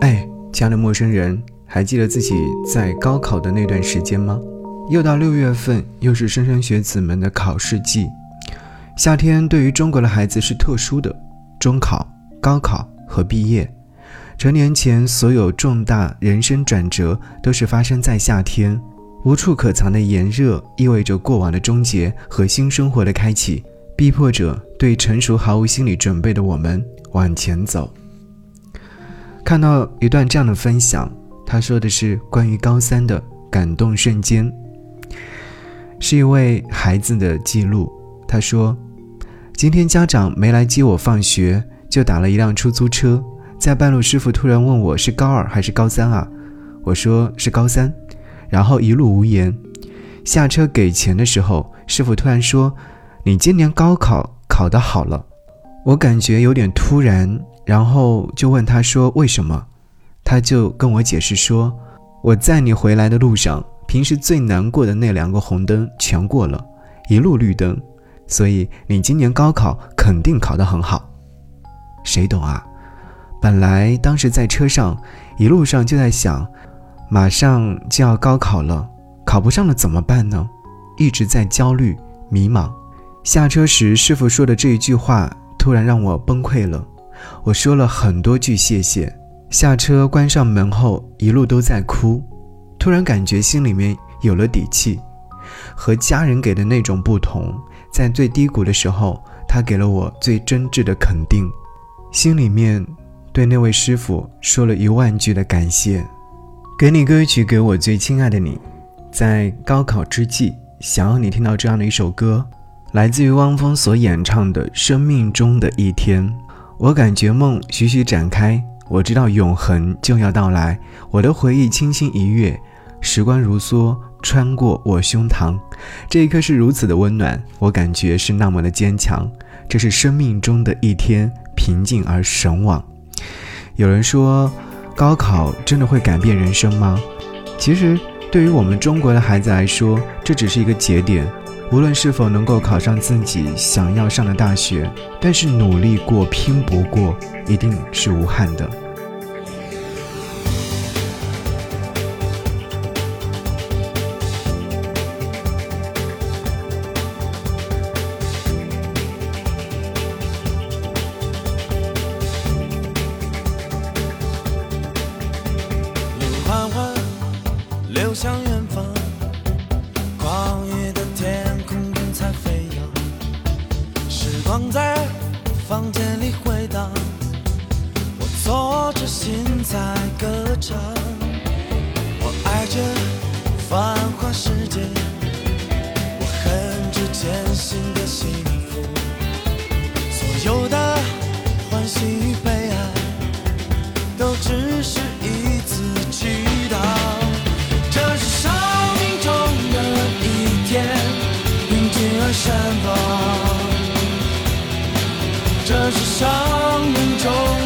哎，亲爱的陌生人，还记得自己在高考的那段时间吗？又到六月份，又是莘莘学子们的考试季。夏天对于中国的孩子是特殊的，中考、高考和毕业，成年前所有重大人生转折都是发生在夏天。无处可藏的炎热意味着过往的终结和新生活的开启，逼迫着对成熟毫无心理准备的我们往前走。看到一段这样的分享，他说的是关于高三的感动瞬间，是一位孩子的记录。他说：“今天家长没来接我放学，就打了一辆出租车，在半路师傅突然问我是高二还是高三啊？我说是高三。”然后一路无言，下车给钱的时候，师傅突然说：“你今年高考考得好了。”我感觉有点突然，然后就问他说：“为什么？”他就跟我解释说：“我在你回来的路上，平时最难过的那两个红灯全过了，一路绿灯，所以你今年高考肯定考得很好。”谁懂啊？本来当时在车上，一路上就在想。马上就要高考了，考不上了怎么办呢？一直在焦虑、迷茫。下车时，师傅说的这一句话突然让我崩溃了。我说了很多句谢谢。下车关上门后，一路都在哭。突然感觉心里面有了底气，和家人给的那种不同。在最低谷的时候，他给了我最真挚的肯定，心里面对那位师傅说了一万句的感谢。给你歌曲，给我最亲爱的你，在高考之际，想要你听到这样的一首歌，来自于汪峰所演唱的《生命中的一天》。我感觉梦徐徐展开，我知道永恒就要到来。我的回忆轻轻一跃，时光如梭穿过我胸膛，这一刻是如此的温暖，我感觉是那么的坚强。这是生命中的一天，平静而神往。有人说。高考真的会改变人生吗？其实，对于我们中国的孩子来说，这只是一个节点。无论是否能够考上自己想要上的大学，但是努力过、拼搏过，一定是无憾的。向远方，旷房间里回荡，我坐着心在歌唱，我爱着繁华世界，我恨着艰辛的幸福，所有的欢喜与悲哀，都只是一次祈祷。这是生命中的一天，平静而绽放，这是生命中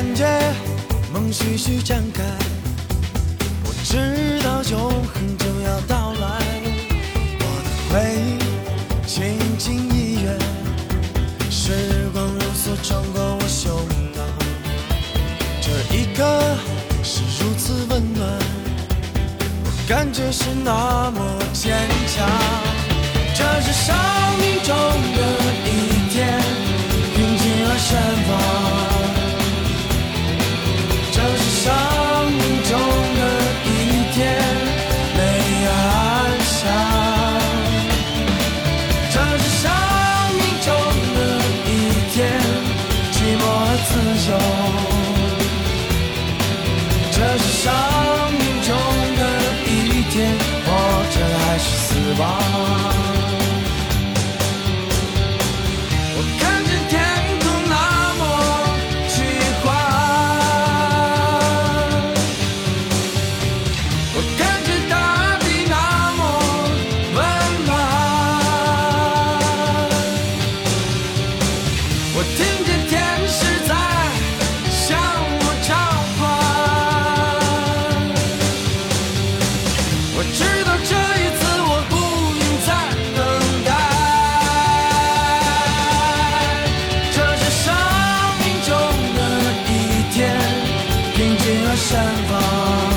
感觉梦徐徐展开，我知道永恒就要到来，我的回忆轻轻一跃，时光如梭穿过我胸膛，这一刻是如此温暖，我感觉是那么坚强。这是生命中的一 on. 云儿绽放